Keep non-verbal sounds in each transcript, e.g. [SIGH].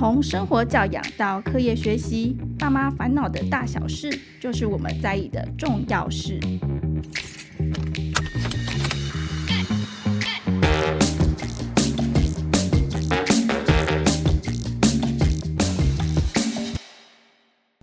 从生活教养到课业学习，爸妈烦恼的大小事，就是我们在意的重要事。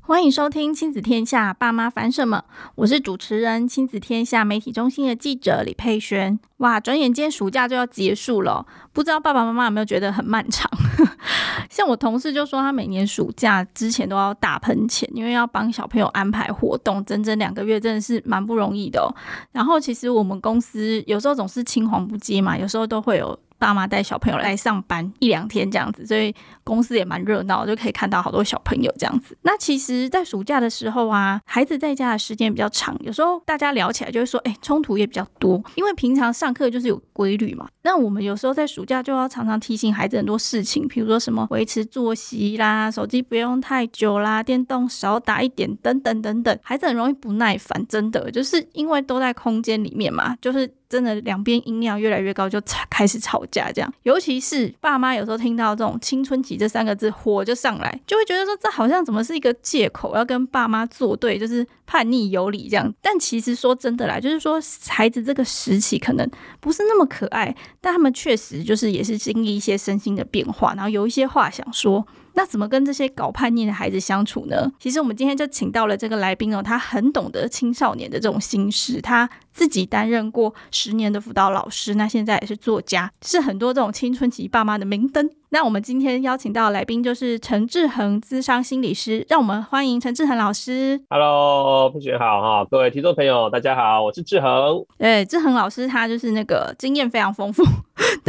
欢迎收听《亲子天下》，爸妈烦什么？我是主持人亲子天下媒体中心的记者李佩璇。哇，转眼间暑假就要结束了，不知道爸爸妈妈有没有觉得很漫长？[LAUGHS] 像我同事就说，他每年暑假之前都要大喷钱，因为要帮小朋友安排活动，整整两个月真的是蛮不容易的哦。然后其实我们公司有时候总是青黄不接嘛，有时候都会有。爸妈带小朋友来上班一两天这样子，所以公司也蛮热闹，就可以看到好多小朋友这样子。那其实，在暑假的时候啊，孩子在家的时间比较长，有时候大家聊起来就会说，哎，冲突也比较多，因为平常上课就是有规律嘛。那我们有时候在暑假就要常常提醒孩子很多事情，比如说什么维持作息啦，手机不用太久啦，电动少打一点，等等等等。孩子很容易不耐烦，真的就是因为都在空间里面嘛，就是。真的两边音量越来越高，就开始吵架这样。尤其是爸妈有时候听到这种“青春期”这三个字，火就上来，就会觉得说这好像怎么是一个借口，要跟爸妈作对，就是叛逆有理这样。但其实说真的啦，就是说孩子这个时期可能不是那么可爱，但他们确实就是也是经历一些身心的变化，然后有一些话想说。那怎么跟这些搞叛逆的孩子相处呢？其实我们今天就请到了这个来宾哦，他很懂得青少年的这种心事，他自己担任过十年的辅导老师，那现在也是作家，是很多这种青春期爸妈的明灯。那我们今天邀请到的来宾就是陈志恒资商心理师，让我们欢迎陈志恒老师。Hello，同学好哈，各位听众朋友大家好，我是志恒。对，志恒老师他就是那个经验非常丰富，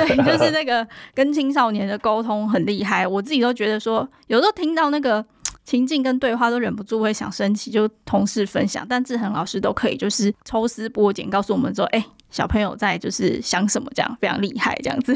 对，[LAUGHS] 就是那个跟青少年的沟通很厉害。我自己都觉得说，有时候听到那个情境跟对话都忍不住会想生气，就同事分享，但志恒老师都可以就是抽丝剥茧，告诉我们说，哎、小朋友在就是想什么，这样非常厉害，这样子。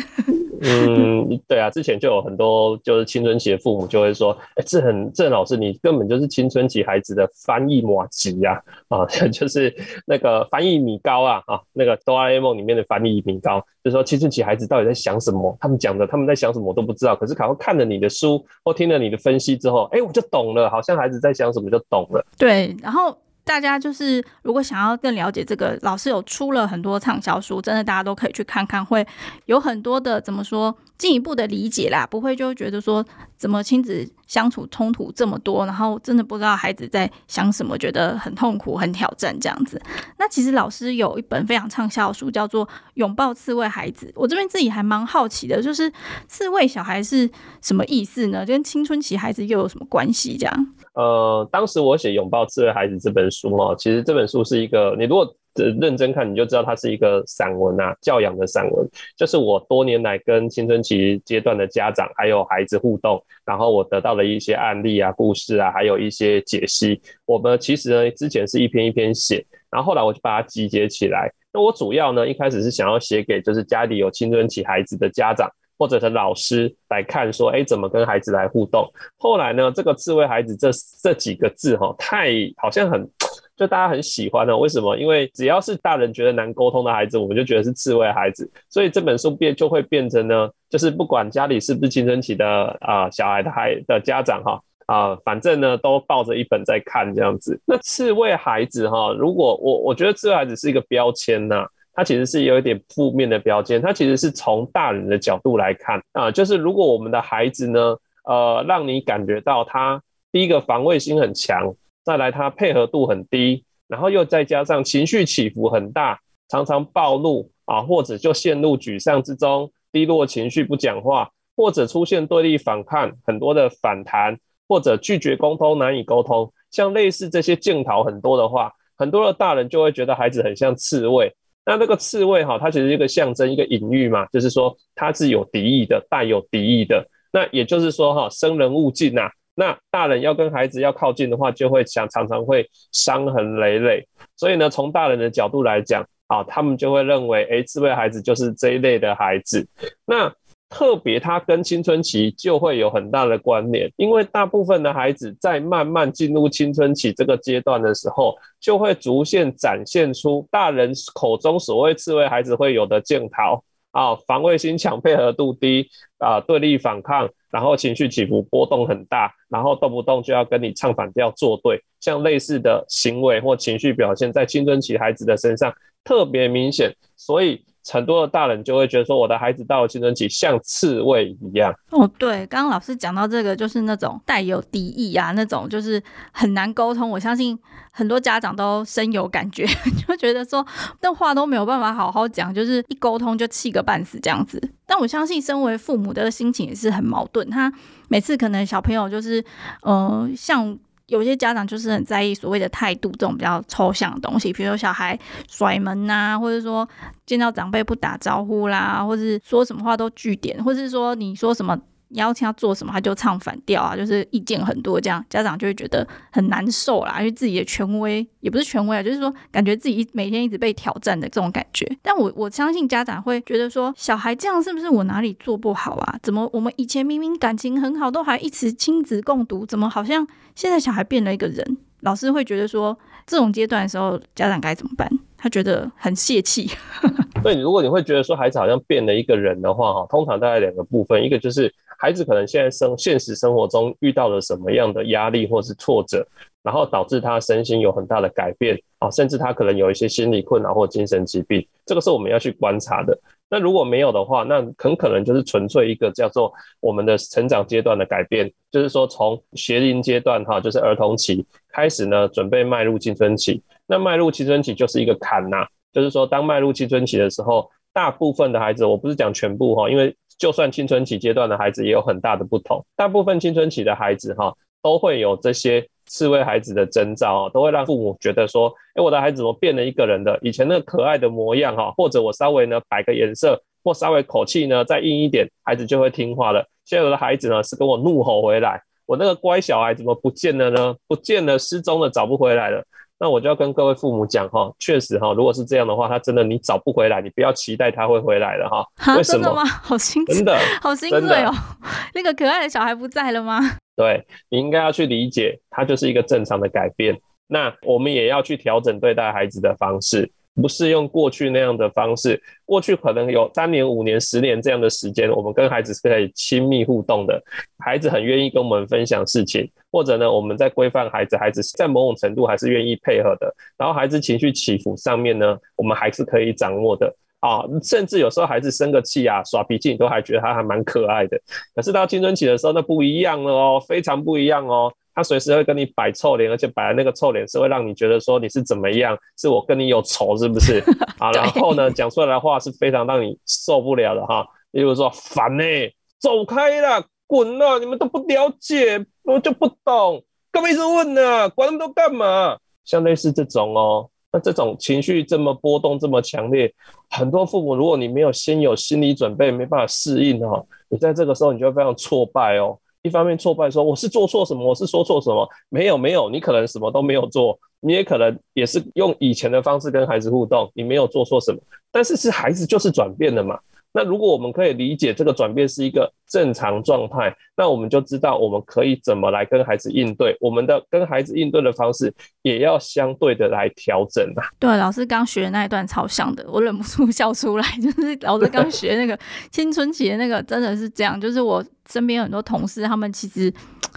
嗯，对啊，之前就有很多就是青春期的父母就会说，哎、欸，志恒志恒老师，你根本就是青春期孩子的翻译马吉呀，啊，[LAUGHS] 就是那个翻译米糕啊，啊，那个哆啦 A 梦里面的翻译米糕，就是说青春期孩子到底在想什么？他们讲的他们在想什么我都不知道，可是考看了你的书或听了你的分析之后，哎、欸，我就懂了，好像孩子在想什么就懂了。对，然后。大家就是如果想要更了解这个，老师有出了很多畅销书，真的大家都可以去看看，会有很多的怎么说进一步的理解啦，不会就觉得说怎么亲子相处冲突这么多，然后真的不知道孩子在想什么，觉得很痛苦、很挑战这样子。那其实老师有一本非常畅销的书，叫做《拥抱刺猬孩子》。我这边自己还蛮好奇的，就是刺猬小孩是什么意思呢？跟青春期孩子又有什么关系？这样？呃，当时我写《拥抱刺猬孩子》这本书哦，其实这本书是一个，你如果认真看，你就知道它是一个散文啊，教养的散文，就是我多年来跟青春期阶段的家长还有孩子互动，然后我得到了一些案例啊、故事啊，还有一些解析。我们其实呢，之前是一篇一篇写，然后后来我就把它集结起来。那我主要呢，一开始是想要写给就是家里有青春期孩子的家长。或者是老师来看说，哎，怎么跟孩子来互动？后来呢，这个智慧孩子这这几个字哈，太好像很，就大家很喜欢呢。为什么？因为只要是大人觉得难沟通的孩子，我们就觉得是刺猬孩子。所以这本书变就会变成呢，就是不管家里是不是青春期的啊、小孩的孩的家长哈啊、反正呢都抱着一本在看这样子。那刺猬孩子哈，如果我我觉得刺猬孩子是一个标签呐。它其实是有一点负面的标签，它其实是从大人的角度来看啊，就是如果我们的孩子呢，呃，让你感觉到他第一个防卫心很强，再来他配合度很低，然后又再加上情绪起伏很大，常常暴怒啊，或者就陷入沮丧之中，低落情绪不讲话，或者出现对立反抗，很多的反弹，或者拒绝沟通，难以沟通，像类似这些镜头很多的话，很多的大人就会觉得孩子很像刺猬。那这个刺猬哈，它其实一个象征，一个隐喻嘛，就是说它是有敌意的，带有敌意的。那也就是说哈，生人勿近呐。那大人要跟孩子要靠近的话，就会想常常会伤痕累累。所以呢，从大人的角度来讲啊，他们就会认为，哎，刺猬孩子就是这一类的孩子。那特别，他跟青春期就会有很大的关联，因为大部分的孩子在慢慢进入青春期这个阶段的时候，就会逐渐展现出大人口中所谓刺猬孩子会有的镜头啊，防卫心强、配合度低啊，对立反抗，然后情绪起伏波动很大，然后动不动就要跟你唱反调作对，像类似的行为或情绪表现，在青春期孩子的身上特别明显，所以。很多的大人就会觉得说，我的孩子到了青春期像刺猬一样。哦，对，刚刚老师讲到这个，就是那种带有敌意啊，那种就是很难沟通。我相信很多家长都深有感觉，[LAUGHS] 就觉得说，那话都没有办法好好讲，就是一沟通就气个半死这样子。但我相信，身为父母的心情也是很矛盾。他每次可能小朋友就是，呃，像。有些家长就是很在意所谓的态度这种比较抽象的东西，比如说小孩甩门呐，或者说见到长辈不打招呼啦，或是说什么话都句点，或者是说你说什么。邀请他做什么，他就唱反调啊，就是意见很多，这样家长就会觉得很难受啦，因为自己的权威也不是权威啊，就是说感觉自己每天一直被挑战的这种感觉。但我我相信家长会觉得说，小孩这样是不是我哪里做不好啊？怎么我们以前明明感情很好，都还一直亲子共读，怎么好像现在小孩变了一个人？老师会觉得说，这种阶段的时候，家长该怎么办？他觉得很泄气。[LAUGHS] 对，如果你会觉得说孩子好像变了一个人的话，哈，通常大概两个部分，一个就是。孩子可能现在生现实生活中遇到了什么样的压力或是挫折，然后导致他身心有很大的改变啊，甚至他可能有一些心理困扰或精神疾病，这个是我们要去观察的。那如果没有的话，那很可能就是纯粹一个叫做我们的成长阶段的改变，就是说从学龄阶段哈，就是儿童期开始呢，准备迈入青春期。那迈入青春期就是一个坎呐，就是说当迈入青春期的时候，大部分的孩子，我不是讲全部哈，因为。就算青春期阶段的孩子也有很大的不同，大部分青春期的孩子哈都会有这些刺猬孩子的征兆哦，都会让父母觉得说，哎，我的孩子怎么变了一个人的？以前那个可爱的模样哈，或者我稍微呢摆个颜色，或稍微口气呢再硬一点，孩子就会听话了。现在有的孩子呢是跟我怒吼回来，我那个乖小孩怎么不见了呢？不见了，失踪了，找不回来了。那我就要跟各位父母讲哈，确实哈，如果是这样的话，他真的你找不回来，你不要期待他会回来了哈。为什么？真的吗？好心真的好心碎哦。[LAUGHS] 那个可爱的小孩不在了吗？对，你应该要去理解，它就是一个正常的改变。那我们也要去调整对待孩子的方式。不是用过去那样的方式，过去可能有三年、五年、十年这样的时间，我们跟孩子是可以亲密互动的，孩子很愿意跟我们分享事情，或者呢，我们在规范孩子，孩子在某种程度还是愿意配合的。然后孩子情绪起伏上面呢，我们还是可以掌握的啊，甚至有时候孩子生个气啊、耍脾气，你都还觉得他还蛮可爱的。可是到青春期的时候，那不一样了哦，非常不一样哦。他随时会跟你摆臭脸，而且摆的那个臭脸是会让你觉得说你是怎么样，是我跟你有仇是不是？[LAUGHS] 啊，然后呢，讲出来的话是非常让你受不了的哈。例如说烦呢、欸，走开啦，滚啦，你们都不了解，我就不懂，干嘛一直问呢？管那么多干嘛？像类似这种哦，那这种情绪这么波动这么强烈，很多父母如果你没有先有心理准备，没办法适应哦，你在这个时候你就会非常挫败哦。一方面挫败，说我是做错什么，我是说错什么？没有，没有，你可能什么都没有做，你也可能也是用以前的方式跟孩子互动，你没有做错什么，但是是孩子就是转变的嘛。那如果我们可以理解这个转变是一个正常状态，那我们就知道我们可以怎么来跟孩子应对。我们的跟孩子应对的方式也要相对的来调整啊。对，老师刚学的那一段超像的，我忍不住 [LAUGHS] 笑出来。就是老师刚学那个青春期的那个，真的是这样。就是我身边很多同事，他们其实。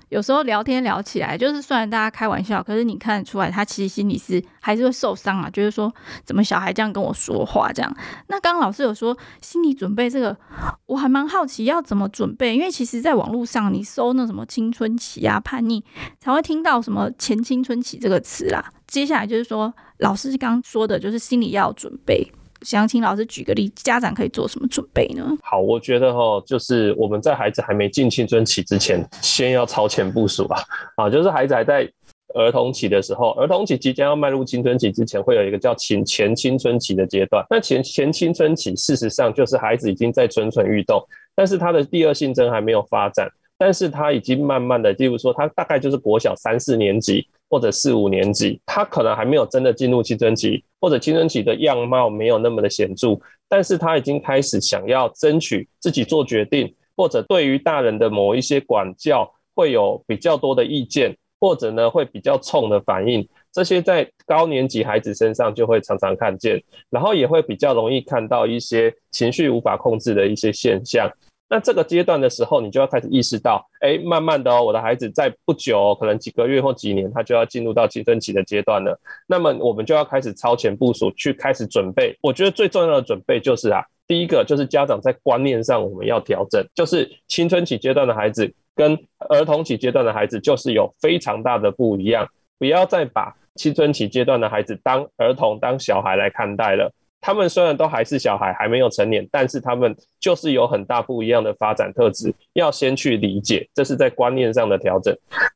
有时候聊天聊起来，就是虽然大家开玩笑，可是你看得出来，他其实心里是还是会受伤啊。就是说，怎么小孩这样跟我说话这样？那刚刚老师有说心理准备这个，我还蛮好奇要怎么准备，因为其实在网络上你搜那什么青春期啊、叛逆，才会听到什么前青春期这个词啦。接下来就是说，老师刚说的就是心理要准备。想请老师举个例，家长可以做什么准备呢？好，我觉得哈，就是我们在孩子还没进青春期之前，先要超前部署吧。啊，就是孩子还在儿童期的时候，儿童期即将要迈入青春期之前，会有一个叫前前青春期的阶段。那前前青春期，事实上就是孩子已经在蠢蠢欲动，但是他的第二性征还没有发展，但是他已经慢慢的，例如说，他大概就是国小三四年级。或者四五年级，他可能还没有真的进入青春期，或者青春期的样貌没有那么的显著，但是他已经开始想要争取自己做决定，或者对于大人的某一些管教会有比较多的意见，或者呢会比较冲的反应。这些在高年级孩子身上就会常常看见，然后也会比较容易看到一些情绪无法控制的一些现象。那这个阶段的时候，你就要开始意识到，哎，慢慢的哦，我的孩子在不久，可能几个月或几年，他就要进入到青春期的阶段了。那么我们就要开始超前部署，去开始准备。我觉得最重要的准备就是啊，第一个就是家长在观念上我们要调整，就是青春期阶段的孩子跟儿童期阶段的孩子就是有非常大的不一样，不要再把青春期阶段的孩子当儿童、当小孩来看待了。他们虽然都还是小孩，还没有成年，但是他们就是有很大不一样的发展特质，要先去理解，这是在观念上的调整。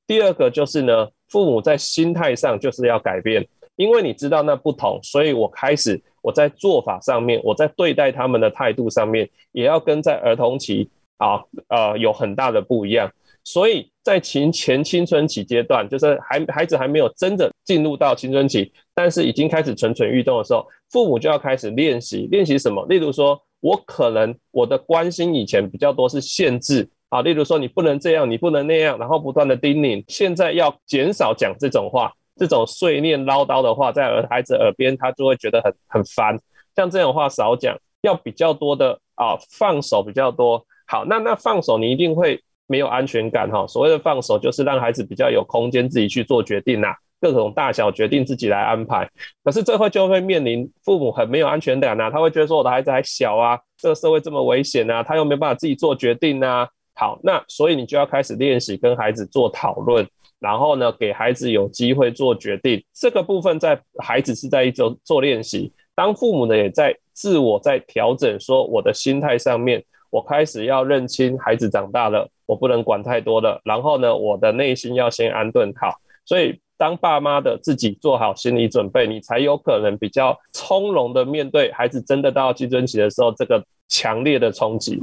第二个就是呢，父母在心态上就是要改变，因为你知道那不同，所以我开始我在做法上面，我在对待他们的态度上面，也要跟在儿童期啊呃有很大的不一样。所以在前前青春期阶段，就是还孩子还没有真的进入到青春期，但是已经开始蠢蠢欲动的时候，父母就要开始练习练习什么？例如说，我可能我的关心以前比较多是限制啊，例如说你不能这样，你不能那样，然后不断的叮咛。现在要减少讲这种话，这种碎念唠叨的话，在儿孩子耳边，他就会觉得很很烦。像这种话少讲，要比较多的啊，放手比较多。好，那那放手你一定会。没有安全感哈，所谓的放手就是让孩子比较有空间自己去做决定呐，各种大小决定自己来安排。可是这会就会面临父母很没有安全感呐，他会觉得说我的孩子还小啊，这个社会这么危险呐，他又没办法自己做决定呐。好，那所以你就要开始练习跟孩子做讨论，然后呢，给孩子有机会做决定。这个部分在孩子是在一种做练习，当父母呢也在自我在调整，说我的心态上面。我开始要认清孩子长大了，我不能管太多了。然后呢，我的内心要先安顿好。所以，当爸妈的自己做好心理准备，你才有可能比较从容的面对孩子真的到青春期的时候，这个强烈的冲击。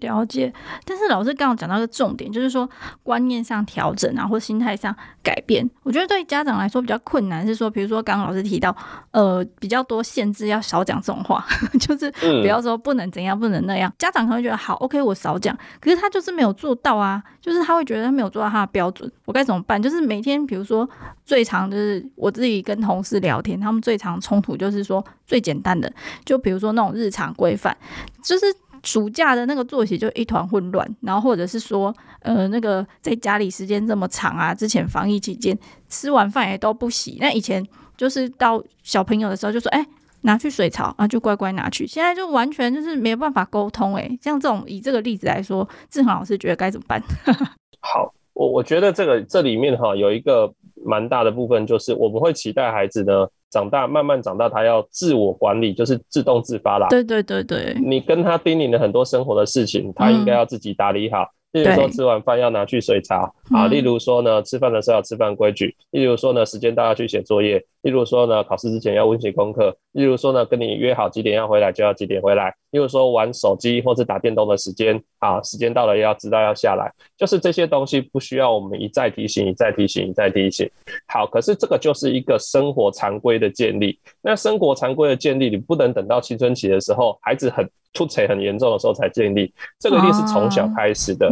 了解，但是老师刚刚讲到一个重点，就是说观念上调整啊，或心态上改变。我觉得对家长来说比较困难是说，比如说刚刚老师提到，呃，比较多限制，要少讲这种话，[LAUGHS] 就是不要说不能怎样，不能那样。家长可能会觉得好，OK，我少讲，可是他就是没有做到啊，就是他会觉得他没有做到他的标准，我该怎么办？就是每天，比如说最常就是我自己跟同事聊天，他们最常冲突就是说最简单的，就比如说那种日常规范，就是。暑假的那个作息就一团混乱，然后或者是说，呃，那个在家里时间这么长啊，之前防疫期间吃完饭也都不洗，那以前就是到小朋友的时候就说，哎，拿去水槽啊，就乖乖拿去，现在就完全就是没有办法沟通，哎，像这种以这个例子来说，志恒老师觉得该怎么办？[LAUGHS] 好，我我觉得这个这里面哈有一个蛮大的部分，就是我们会期待孩子呢。长大，慢慢长大，他要自我管理，就是自动自发啦。对对对对，你跟他叮咛了很多生活的事情，他应该要自己打理好。嗯例如说吃完饭要拿去水槽啊，例如说呢吃饭的时候要吃饭规矩，例如说呢时间到要去写作业，例如说呢考试之前要温习功课，例如说呢跟你约好几点要回来就要几点回来，例如说玩手机或是打电动的时间啊，时间到了要知道要下来，就是这些东西不需要我们一再提醒，一再提醒，一再提醒。好，可是这个就是一个生活常规的建立，那生活常规的建立，你不能等到青春期的时候，孩子很。出彩很严重的时候才建立，这个一定是从小开始的，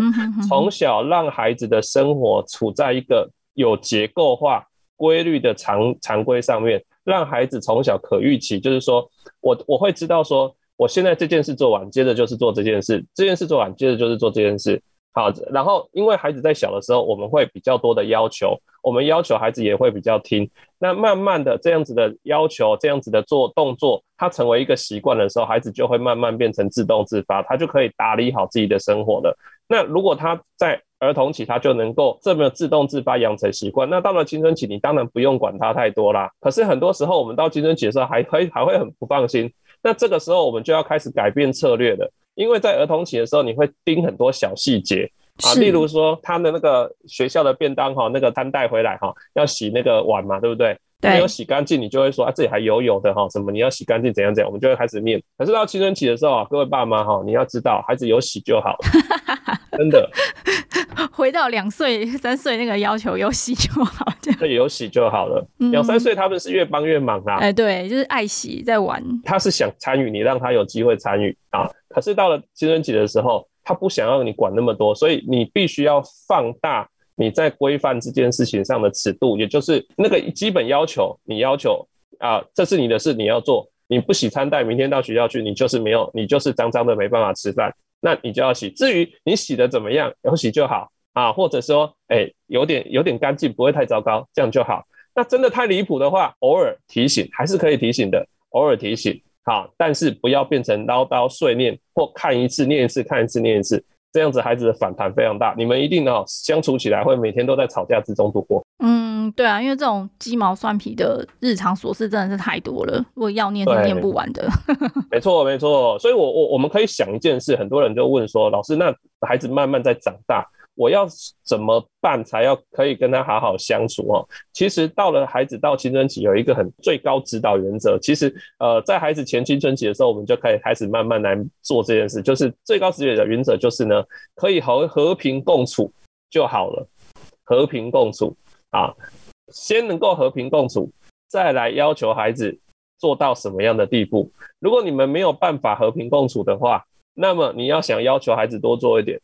从小让孩子的生活处在一个有结构化、规律的常常规上面，让孩子从小可预期，就是说我我会知道说，我现在这件事做完，接着就是做这件事，这件事做完，接着就是做这件事。好，然后因为孩子在小的时候，我们会比较多的要求，我们要求孩子也会比较听。那慢慢的这样子的要求，这样子的做动作，他成为一个习惯的时候，孩子就会慢慢变成自动自发，他就可以打理好自己的生活了。那如果他在儿童期，他就能够这么自动自发养成习惯，那到了青春期，你当然不用管他太多啦。可是很多时候，我们到青春期的时候，还会还会很不放心。那这个时候，我们就要开始改变策略了。因为在儿童期的时候，你会盯很多小细节啊，例如说他的那个学校的便当哈，那个餐带回来哈，要洗那个碗嘛，对不对？没有洗干净，你就会说啊，这里还油油的哈，什么你要洗干净，怎样怎样，我们就会开始念。可是到青春期的时候啊，各位爸妈哈，你要知道，孩子有洗就好了，[LAUGHS] 真的。[LAUGHS] 回到两岁、三岁那个要求，有洗就好，对，有洗就好了。两三岁他们是越帮越忙啊，哎，对，就是爱洗在玩。他是想参与，你让他有机会参与啊。可是到了青春期的时候，他不想要你管那么多，所以你必须要放大你在规范这件事情上的尺度，也就是那个基本要求，你要求啊，这是你的事，你要做。你不洗餐袋，明天到学校去，你就是没有，你就是脏脏的，没办法吃饭。那你就要洗。至于你洗的怎么样，有洗就好啊，或者说，哎、有点有点干净，不会太糟糕，这样就好。那真的太离谱的话，偶尔提醒还是可以提醒的，偶尔提醒好，但是不要变成唠叨碎念或看一次念一次，看一次念一次，这样子孩子的反弹非常大。你们一定哦，相处起来会每天都在吵架之中度过。嗯。对啊，因为这种鸡毛蒜皮的日常琐事真的是太多了，如果要念是念不完的。[LAUGHS] 没错，没错。所以我，我我我们可以想一件事，很多人就问说，老师，那孩子慢慢在长大，我要怎么办才要可以跟他好好相处哦？其实到了孩子到青春期，有一个很最高指导原则。其实，呃，在孩子前青春期的时候，我们就可以开始慢慢来做这件事，就是最高指导的原则就是呢，可以和和平共处就好了，和平共处啊。先能够和平共处，再来要求孩子做到什么样的地步。如果你们没有办法和平共处的话，那么你要想要求孩子多做一点，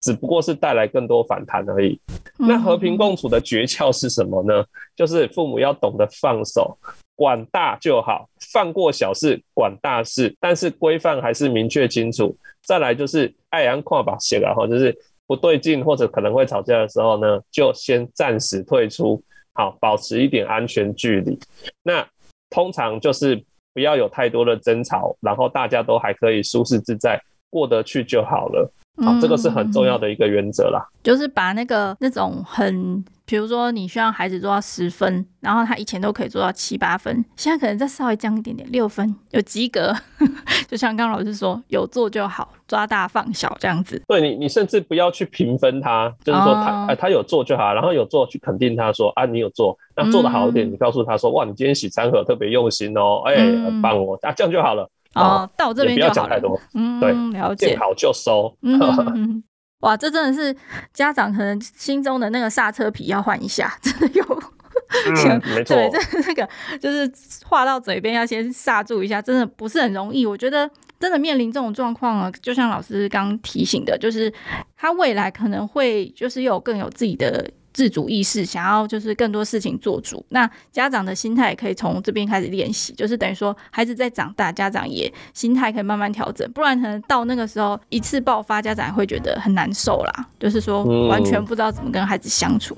只不过是带来更多反弹而已。那和平共处的诀窍是什么呢？就是父母要懂得放手，管大就好，放过小事，管大事，但是规范还是明确清楚。再来就是爱安跨把写了哈，就是不对劲或者可能会吵架的时候呢，就先暂时退出。好，保持一点安全距离。那通常就是不要有太多的争吵，然后大家都还可以舒适自在过得去就好了。好，这个是很重要的一个原则啦。就是把那个那种很。比如说，你需要孩子做到十分，然后他以前都可以做到七八分，现在可能再稍微降一点点，六分有及格。[LAUGHS] 就像刚刚老师说，有做就好，抓大放小这样子。对你，你甚至不要去评分他，就是说他，哎，他有做就好，然后有做去肯定他说啊，你有做，那做的好一点，你告诉他说，哇，你今天洗餐盒特别用心哦，哎，很棒哦，啊，这样就好了。哦，到我这边就好了。不要讲太多，嗯，对，了解，见好就收。嗯 [LAUGHS] 哇，这真的是家长可能心中的那个刹车皮要换一下，真的有，嗯、[LAUGHS] 没错，对，这那个就是话到嘴边要先刹住一下，真的不是很容易。我觉得真的面临这种状况啊，就像老师刚提醒的，就是他未来可能会就是有更有自己的。自主意识，想要就是更多事情做主。那家长的心态也可以从这边开始练习，就是等于说孩子在长大，家长也心态可以慢慢调整，不然可能到那个时候一次爆发，家长也会觉得很难受啦。就是说完全不知道怎么跟孩子相处。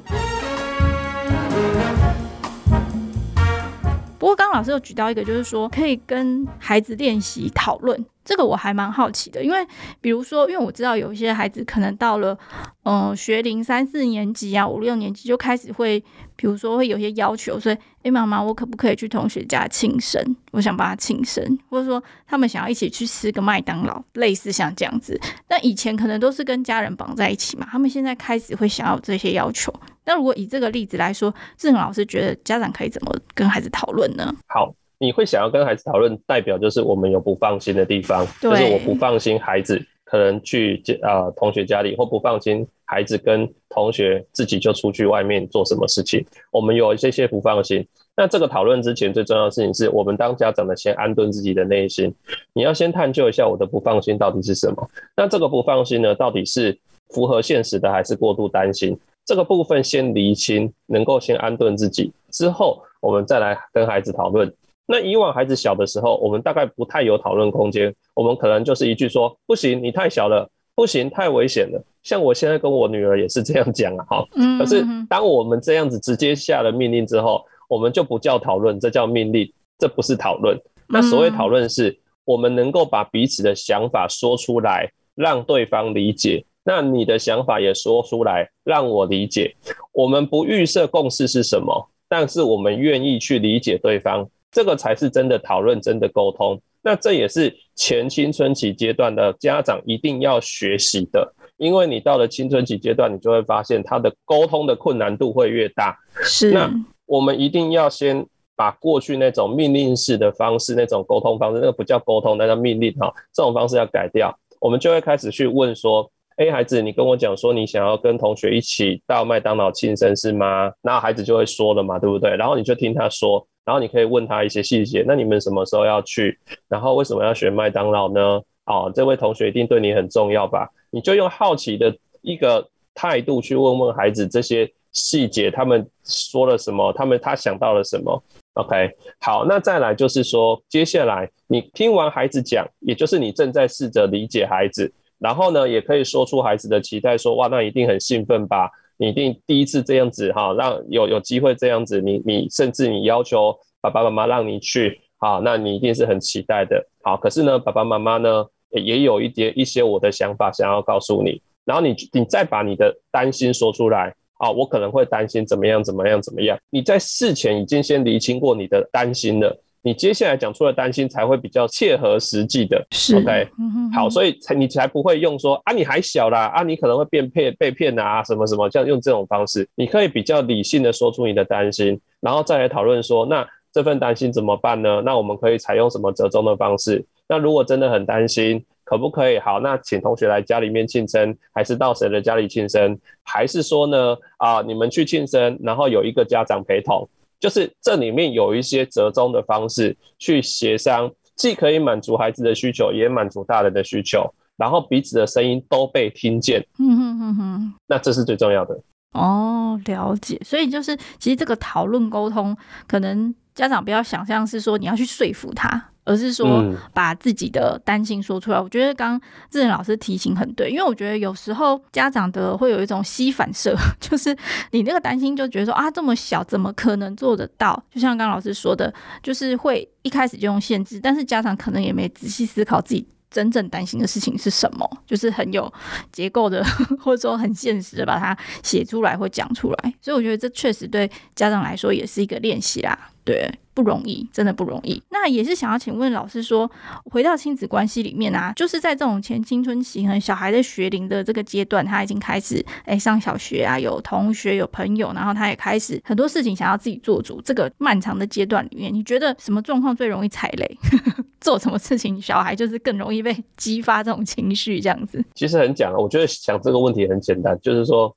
不过刚刚老师又举到一个，就是说可以跟孩子练习讨论。这个我还蛮好奇的，因为比如说，因为我知道有一些孩子可能到了，嗯、呃，学龄三四年级啊，五六年级就开始会，比如说会有些要求，所以，哎，妈妈，我可不可以去同学家庆生？我想帮他庆生，或者说他们想要一起去吃个麦当劳，类似像这样子。但以前可能都是跟家人绑在一起嘛，他们现在开始会想要这些要求。那如果以这个例子来说，志恒老师觉得家长可以怎么跟孩子讨论呢？好。你会想要跟孩子讨论，代表就是我们有不放心的地方，就是我不放心孩子可能去啊、呃、同学家里，或不放心孩子跟同学自己就出去外面做什么事情，我们有这些不放心。那这个讨论之前最重要的事情是我们当家长的先安顿自己的内心，你要先探究一下我的不放心到底是什么。那这个不放心呢，到底是符合现实的，还是过度担心？这个部分先厘清，能够先安顿自己之后，我们再来跟孩子讨论。那以往孩子小的时候，我们大概不太有讨论空间，我们可能就是一句说不行，你太小了，不行，太危险了。像我现在跟我女儿也是这样讲啊，哈。可是当我们这样子直接下了命令之后，我们就不叫讨论，这叫命令，这不是讨论。那所谓讨论是，我们能够把彼此的想法说出来，让对方理解。那你的想法也说出来，让我理解。我们不预设共识是什么，但是我们愿意去理解对方。这个才是真的讨论，真的沟通。那这也是前青春期阶段的家长一定要学习的，因为你到了青春期阶段，你就会发现他的沟通的困难度会越大。是。那我们一定要先把过去那种命令式的方式，那种沟通方式，那个不叫沟通，那叫命令哈，这种方式要改掉。我们就会开始去问说：“哎，孩子，你跟我讲说你想要跟同学一起到麦当劳庆生是吗？”那孩子就会说了嘛，对不对？然后你就听他说。然后你可以问他一些细节，那你们什么时候要去？然后为什么要选麦当劳呢？哦，这位同学一定对你很重要吧？你就用好奇的一个态度去问问孩子这些细节，他们说了什么，他们他想到了什么。OK，好，那再来就是说，接下来你听完孩子讲，也就是你正在试着理解孩子，然后呢，也可以说出孩子的期待，说哇，那一定很兴奋吧？你一定第一次这样子哈，让有有机会这样子，你你甚至你要求爸爸妈妈让你去，好，那你一定是很期待的。好，可是呢，爸爸妈妈呢也有一点一些我的想法想要告诉你，然后你你再把你的担心说出来。啊，我可能会担心怎么样怎么样怎么样。你在事前已经先厘清过你的担心了，你接下来讲出的担心才会比较切合实际的。是，OK，好，所以才你才不会用说啊，你还小啦，啊，你可能会变骗被骗啊，什么什么，这样用这种方式，你可以比较理性的说出你的担心，然后再来讨论说，那这份担心怎么办呢？那我们可以采用什么折中的方式？那如果真的很担心。可不可以？好，那请同学来家里面庆生，还是到谁的家里庆生？还是说呢？啊，你们去庆生，然后有一个家长陪同，就是这里面有一些折中的方式去协商，既可以满足孩子的需求，也满足大人的需求，然后彼此的声音都被听见。嗯哼哼哼，那这是最重要的。哦，了解。所以就是，其实这个讨论沟通，可能家长不要想象是说你要去说服他。而是说把自己的担心说出来，嗯、我觉得刚刚志仁老师提醒很对，因为我觉得有时候家长的会有一种吸反射，[LAUGHS] 就是你那个担心就觉得说啊，这么小怎么可能做得到？就像刚刚老师说的，就是会一开始就用限制，但是家长可能也没仔细思考自己真正担心的事情是什么，就是很有结构的，[LAUGHS] 或者说很现实的把它写出来或讲出来，所以我觉得这确实对家长来说也是一个练习啦，对。不容易，真的不容易。那也是想要请问老师说，回到亲子关系里面啊，就是在这种前青春期和小孩在学龄的这个阶段，他已经开始哎、上小学啊，有同学有朋友，然后他也开始很多事情想要自己做主。这个漫长的阶段里面，你觉得什么状况最容易踩雷？[LAUGHS] 做什么事情小孩就是更容易被激发这种情绪？这样子？其实很讲，我觉得想这个问题很简单，就是说，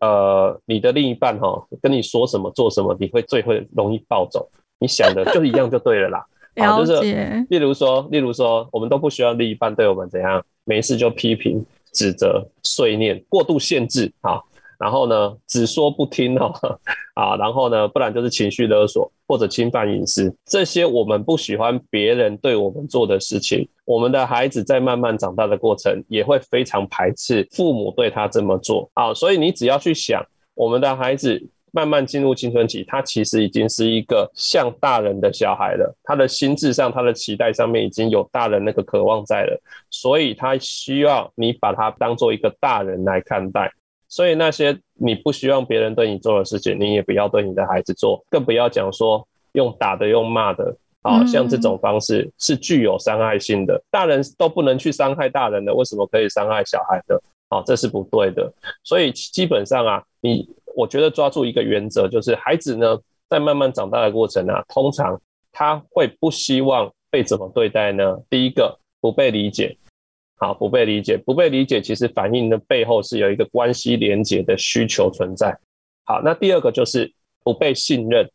呃，你的另一半哈跟你说什么做什么，你会最会容易暴走。你想的就一样就对了啦，[LAUGHS] 了解。就是例如说，例如说，我们都不需要另一半对我们怎样，没事就批评、指责、碎念、过度限制啊，然后呢，只说不听哦，[LAUGHS] 啊，然后呢，不然就是情绪勒索或者侵犯隐私，这些我们不喜欢别人对我们做的事情，我们的孩子在慢慢长大的过程也会非常排斥父母对他这么做啊，所以你只要去想，我们的孩子。慢慢进入青春期，他其实已经是一个像大人的小孩了。他的心智上，他的期待上面已经有大人那个渴望在了，所以他需要你把他当做一个大人来看待。所以那些你不希望别人对你做的事情，你也不要对你的孩子做，更不要讲说用打的、用骂的。好像这种方式是具有伤害性的。大人都不能去伤害大人的，为什么可以伤害小孩的？好，这是不对的。所以基本上啊，你。我觉得抓住一个原则，就是孩子呢，在慢慢长大的过程啊，通常他会不希望被怎么对待呢？第一个，不被理解，好，不被理解，不被理解，其实反映的背后是有一个关系连结的需求存在。好，那第二个就是不被信任，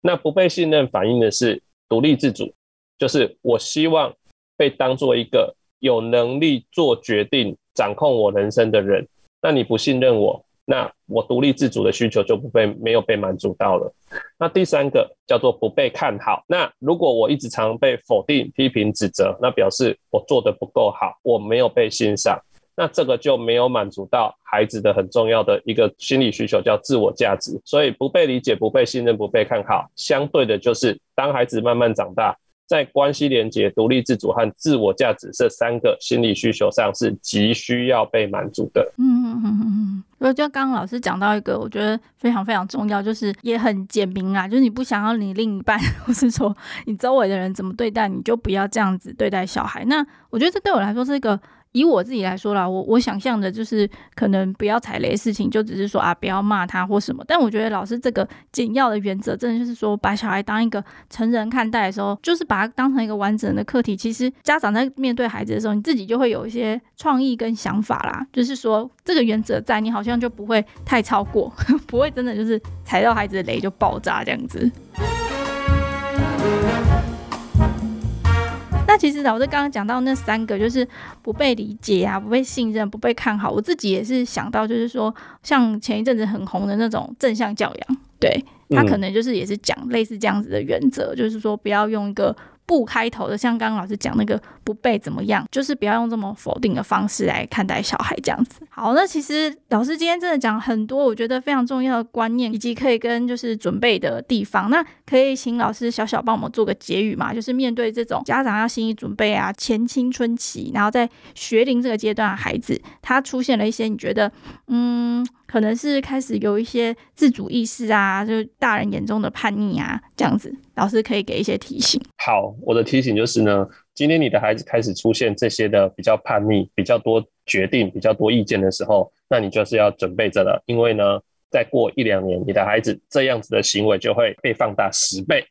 那不被信任反映的是独立自主，就是我希望被当做一个有能力做决定、掌控我人生的人，那你不信任我。那我独立自主的需求就不被没有被满足到了。那第三个叫做不被看好。那如果我一直常被否定、批评、指责，那表示我做得不够好，我没有被欣赏。那这个就没有满足到孩子的很重要的一个心理需求，叫自我价值。所以不被理解、不被信任、不被看好，相对的就是当孩子慢慢长大。在关系连结、独立自主和自我价值这三个心理需求上是急需要被满足的。嗯嗯嗯嗯嗯。所以就刚刚老师讲到一个，我觉得非常非常重要，就是也很简明啊，就是你不想要你另一半，[LAUGHS] 或是说你周围的人怎么对待，你就不要这样子对待小孩。那我觉得这对我来说是一个。以我自己来说啦，我我想象的就是可能不要踩雷事情，就只是说啊，不要骂他或什么。但我觉得老师这个紧要的原则，真的就是说，把小孩当一个成人看待的时候，就是把他当成一个完整的课题。其实家长在面对孩子的时候，你自己就会有一些创意跟想法啦。就是说，这个原则在，你好像就不会太超过，[LAUGHS] 不会真的就是踩到孩子的雷就爆炸这样子。那其实老师刚刚讲到那三个，就是不被理解啊，不被信任，不被看好。我自己也是想到，就是说，像前一阵子很红的那种正向教养，对，他可能就是也是讲类似这样子的原则，嗯、就是说不要用一个。不开头的，像刚刚老师讲那个不被怎么样，就是不要用这么否定的方式来看待小孩这样子。好，那其实老师今天真的讲很多，我觉得非常重要的观念，以及可以跟就是准备的地方。那可以请老师小小帮我们做个结语嘛？就是面对这种家长要心理准备啊，前青春期，然后在学龄这个阶段的孩子，他出现了一些你觉得嗯。可能是开始有一些自主意识啊，就是大人眼中的叛逆啊，这样子，老师可以给一些提醒。好，我的提醒就是呢，今天你的孩子开始出现这些的比较叛逆、比较多决定、比较多意见的时候，那你就是要准备着了，因为呢，再过一两年，你的孩子这样子的行为就会被放大十倍，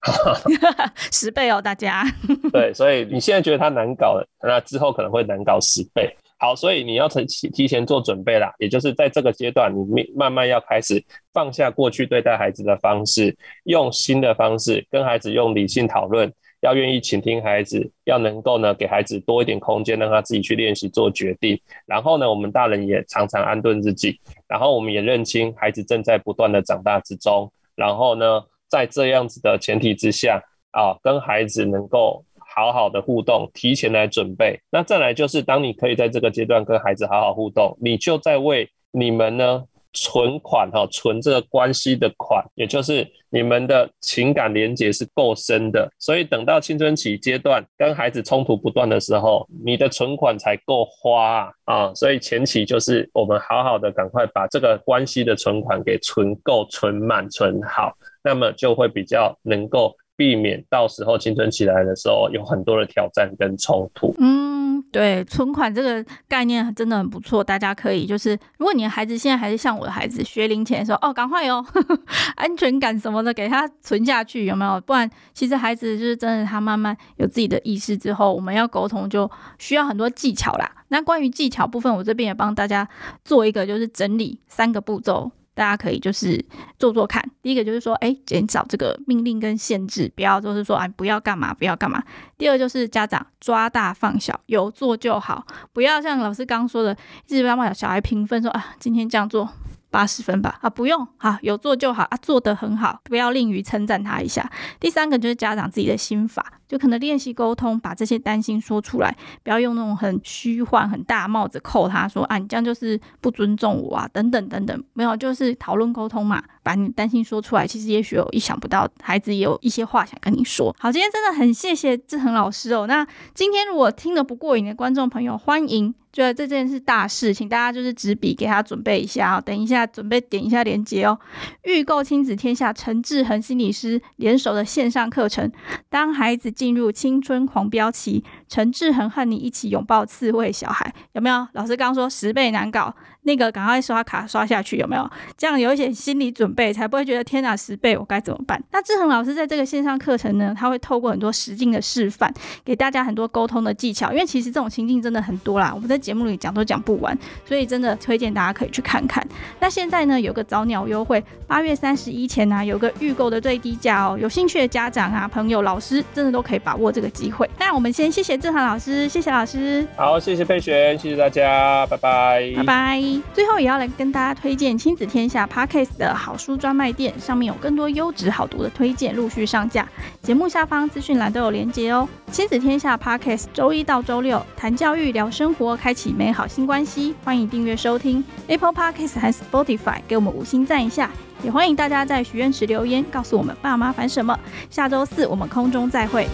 [LAUGHS] 十倍哦，大家。[LAUGHS] 对，所以你现在觉得他难搞了，那之后可能会难搞十倍。好，所以你要提提前做准备啦，也就是在这个阶段，你慢慢要开始放下过去对待孩子的方式，用新的方式跟孩子用理性讨论，要愿意倾听孩子，要能够呢给孩子多一点空间，让他自己去练习做决定。然后呢，我们大人也常常安顿自己，然后我们也认清孩子正在不断的长大之中。然后呢，在这样子的前提之下啊，跟孩子能够。好好的互动，提前来准备。那再来就是，当你可以在这个阶段跟孩子好好互动，你就在为你们呢存款哈，存这个关系的款，也就是你们的情感连结是够深的。所以等到青春期阶段跟孩子冲突不断的时候，你的存款才够花啊。所以前期就是我们好好的赶快把这个关系的存款给存够、存满、存好，那么就会比较能够。避免到时候青春期来的时候有很多的挑战跟冲突。嗯，对，存款这个概念真的很不错，大家可以就是，如果你的孩子现在还是像我的孩子学零钱的时候，哦，赶快哟，[LAUGHS] 安全感什么的给他存下去，有没有？不然其实孩子就是真的，他慢慢有自己的意识之后，我们要沟通就需要很多技巧啦。那关于技巧部分，我这边也帮大家做一个就是整理三个步骤。大家可以就是做做看。第一个就是说，哎，减少这个命令跟限制，不要就是说，哎，不要干嘛，不要干嘛。第二就是家长抓大放小，有做就好，不要像老师刚说的，一直帮小小孩评分说，说啊，今天这样做。八十分吧，啊，不用，好，有做就好啊，做得很好，不要吝于称赞他一下。第三个就是家长自己的心法，就可能练习沟通，把这些担心说出来，不要用那种很虚幻、很大帽子扣他说啊，你这样就是不尊重我啊，等等等等，没有，就是讨论沟通嘛，把你担心说出来。其实也许有意想不到，孩子也有一些话想跟你说。好，今天真的很谢谢志恒老师哦。那今天如果听得不过瘾的观众朋友，欢迎。觉得这件事大事，请大家就是纸笔给他准备一下哦。等一下准备点一下链接哦。预购亲子天下陈志恒心理师联手的线上课程，当孩子进入青春狂飙期，陈志恒和你一起拥抱刺猬小孩，有没有？老师刚刚说十倍难搞。那个赶快刷卡刷下去有没有？这样有一些心理准备，才不会觉得天哪，十倍我该怎么办？那志恒老师在这个线上课程呢，他会透过很多实境的示范，给大家很多沟通的技巧。因为其实这种情境真的很多啦，我们在节目里讲都讲不完，所以真的推荐大家可以去看看。那现在呢，有个早鸟优惠，八月三十一前呢、有个预购的最低价哦。有兴趣的家长啊、朋友、老师，真的都可把握这个机会。那我们先谢谢志恒老师，谢谢老师。好，谢谢佩璇，谢谢大家，拜拜，拜拜。最后也要来跟大家推荐亲子天下 Podcast 的好书专卖店，上面有更多优质好读的推荐陆续上架，节目下方资讯栏都有连结哦。亲子天下 Podcast 周一到周六谈教育、聊生活，开启美好新关系。欢迎订阅收听 Apple Podcast 和 Spotify，给我们五星赞一下。也欢迎大家在许愿池留言告诉我们爸妈烦什么。下周四我们空中再会。